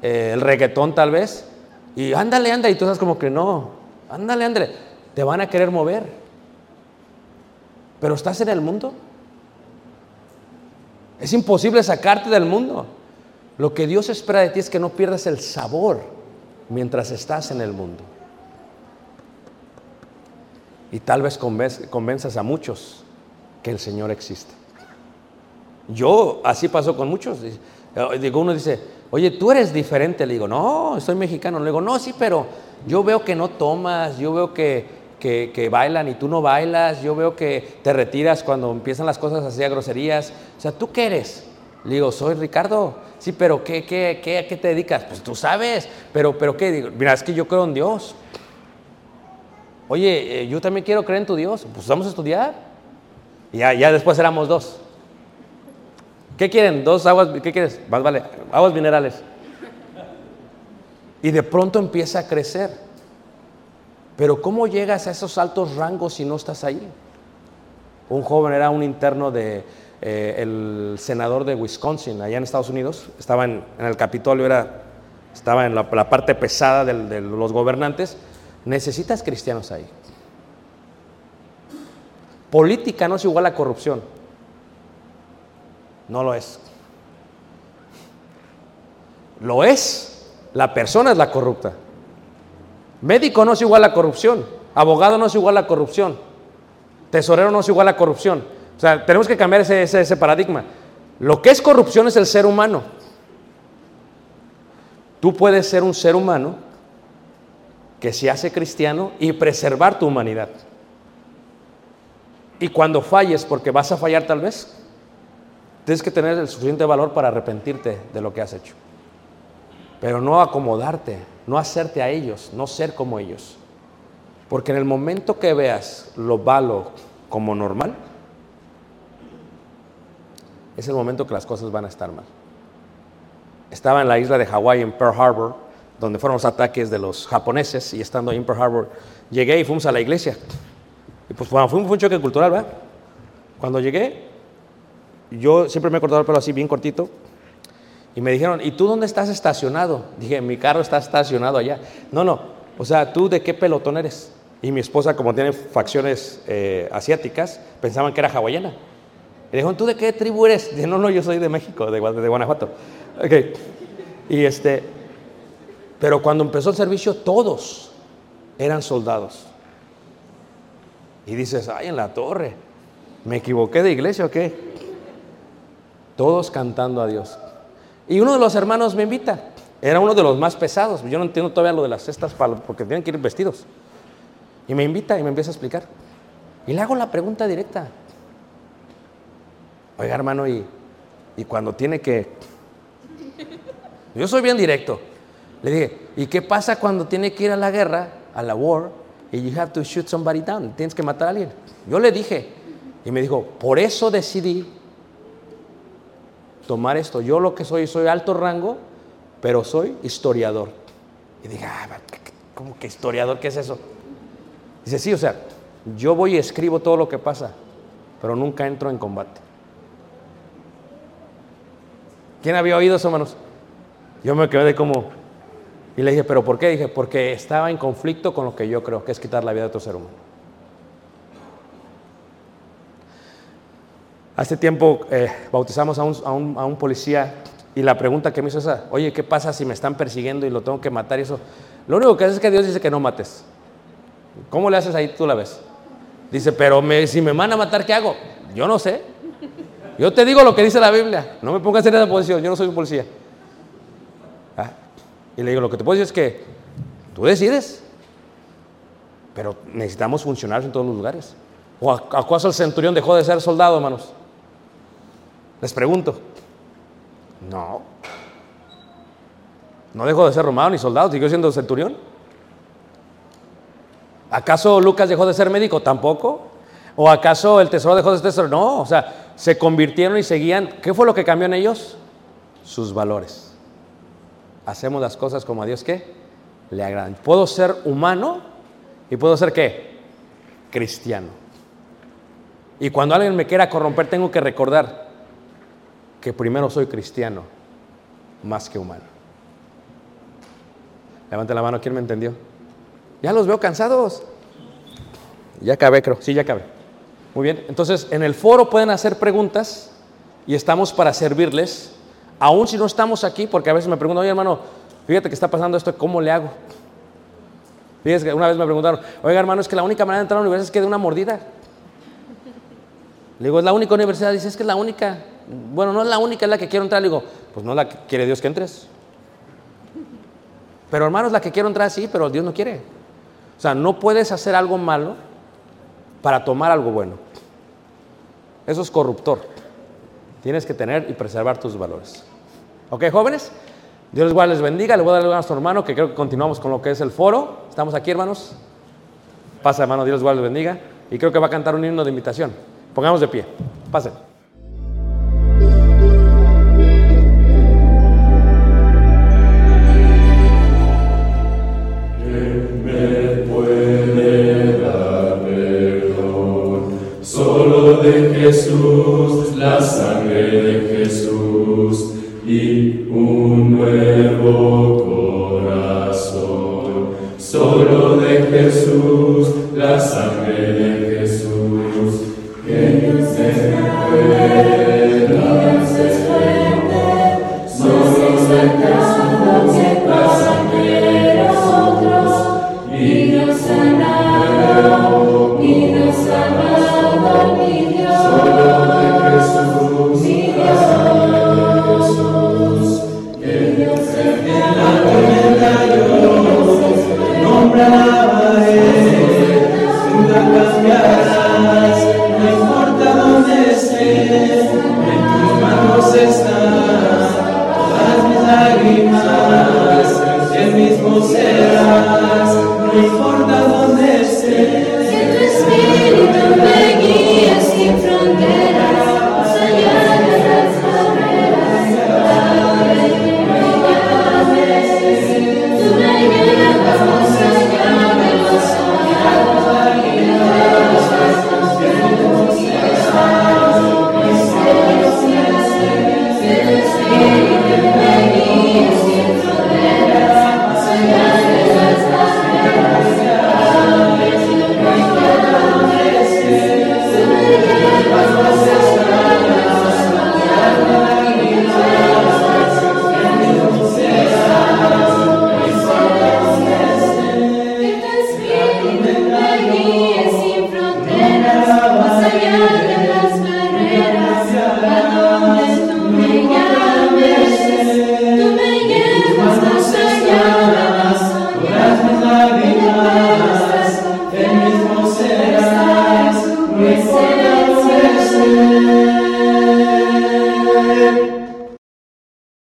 eh, el reggaetón tal vez. Y ándale, ándale. Y tú estás como que no. Ándale, ándale. Te van a querer mover. Pero estás en el mundo. Es imposible sacarte del mundo. Lo que Dios espera de ti es que no pierdas el sabor mientras estás en el mundo. Y tal vez convenz- convenzas a muchos que el Señor existe. Yo, así pasó con muchos. Eh, Digo, uno dice, oye, tú eres diferente. Le digo, no, soy mexicano. Le digo, no, sí, pero yo veo que no tomas, yo veo que, que, bailan y tú no bailas, yo veo que te retiras cuando empiezan las cosas así a groserías. O sea, ¿tú qué eres? Le digo, soy Ricardo. Sí, pero ¿qué, qué, qué, ¿a qué te dedicas? Pues tú sabes. Pero, pero ¿qué? Digo, mira, es que yo creo en Dios. Oye, eh, yo también quiero creer en tu Dios. Pues vamos a estudiar. Y ya, ya después éramos dos. ¿Qué quieren? ¿Dos aguas? ¿Qué quieres? Más vale, aguas minerales. Y de pronto empieza a crecer. Pero ¿cómo llegas a esos altos rangos si no estás ahí? Un joven era un interno de eh, el senador de Wisconsin, allá en Estados Unidos. Estaba en, el Capitolio, era, estaba en la, parte pesada de los gobernantes. Necesitas cristianos ahí. Política no es igual a corrupción. No lo es. Lo es. La persona es la corrupta. Médico no es igual a corrupción. Abogado no es igual a corrupción. Tesorero no es igual a corrupción. O sea, tenemos que cambiar ese, ese- ese paradigma. Lo que es corrupción es el ser humano. Tú puedes ser un ser humano que se hace cristiano y preservar tu humanidad. Y cuando falles, porque vas a fallar tal vez, tienes que tener el suficiente valor para arrepentirte de lo que has hecho. Pero no acomodarte, no hacerte a ellos, no ser como ellos. Porque en el momento que veas lo malo como normal, es el momento que las cosas van a estar mal. Estaba en la isla de Hawái, en Pearl Harbor, donde fueron los ataques de los japoneses, y estando ahí en Pearl Harbor, llegué y fuimos a la iglesia. Y pues bueno, fue un, choque cultural, ¿verdad? Cuando llegué, yo siempre me he cortado el pelo así, bien cortito, y me dijeron, ¿y tú dónde estás estacionado? Dije, mi carro está estacionado allá. No, no, o sea, ¿tú de qué pelotón eres? Y mi esposa, como tiene facciones eh, asiáticas, pensaban que era hawaiana. Y dijeron, ¿tú de qué tribu eres? Dije, no, no, yo soy de México, de, de Guanajuato. Ok. Y este, pero cuando empezó el servicio, todos eran soldados. Y dices, ay, en la torre, ¿me equivoqué de iglesia o qué? Todos cantando a Dios. Y uno de los hermanos me invita. Era uno de los más pesados. Yo no entiendo todavía lo de las cestas porque tienen que ir vestidos. Y me invita y me empieza a explicar. Y le hago la pregunta directa. Oiga, hermano, y, y cuando tiene que... Yo soy bien directo. Le dije, ¿y qué pasa cuando tiene que ir a la guerra, a la war, y you have to shoot somebody down? Tienes que matar a alguien. Yo le dije, y me dijo, por eso decidí tomar esto. Yo lo que soy, soy alto rango, pero soy historiador. Y dije, ah, ¿cómo que historiador? ¿Qué es eso? Dice, sí, o sea, yo voy y escribo todo lo que pasa, pero nunca entro en combate. ¿Quién había oído eso, hermanos? Yo me quedé como... Y le dije, ¿pero por qué? Dije, porque estaba en conflicto con lo que yo creo, que es quitar la vida de otro ser humano. Hace tiempo eh, bautizamos a un, policía y la pregunta que me hizo es oye, ¿qué pasa si me están persiguiendo y lo tengo que matar y eso? Lo único que hace es que Dios dice que no mates. ¿Cómo le haces ahí? Tú la ves. Dice, pero me- si me van a matar, ¿qué hago? Yo no sé. Yo te digo lo que dice la Biblia. No me pongas en esa posición. Yo no soy un policía. Ah, Y le digo, lo que te puedo decir es que tú decides. Pero necesitamos funcionar en todos los lugares. ¿O acaso el centurión dejó de ser soldado, hermanos? Les pregunto. No. No dejó de ser romano ni soldado, siguió siendo centurión. ¿Acaso Lucas dejó de ser médico? Tampoco. ¿O acaso el tesoro dejó de ser tesoro? No, o sea, se convirtieron y seguían. ¿Qué fue lo que cambió en ellos? Sus valores. Hacemos las cosas como a Dios que le agradan. Puedo ser humano y puedo ser qué? Cristiano. Y cuando alguien me quiera corromper, tengo que recordar que primero soy cristiano más que humano. Levante la mano, ¿quién me entendió? Ya los veo cansados. Ya acabé, creo. Sí, ya acabé. Muy bien. Entonces, en el foro pueden hacer preguntas y estamos para servirles, aun si no estamos aquí, porque a veces me preguntan, oye hermano, fíjate que está pasando esto, ¿cómo le hago? Fíjense que una vez me preguntaron, oiga hermano, es que la única manera de entrar a la universidad es que de una mordida. Le digo, es la única universidad. Dice, es que es la única. Bueno, no es la única, es la que quiero entrar. Le digo, pues no la que quiere Dios que entres. Pero hermano, es la que quiero entrar, sí, pero Dios no quiere. O sea, no puedes hacer algo malo para tomar algo bueno. Eso es corruptor. Tienes que tener y preservar tus valores. ¿Ok, jóvenes? Dios igual les bendiga. Le voy a dar a nuestro hermano, que creo que continuamos con lo que es el foro. ¿Estamos aquí, hermanos? Pasa, hermano, Dios igual les bendiga. Y creo que va a cantar un himno de invitación. Pongamos de pie. Pasen.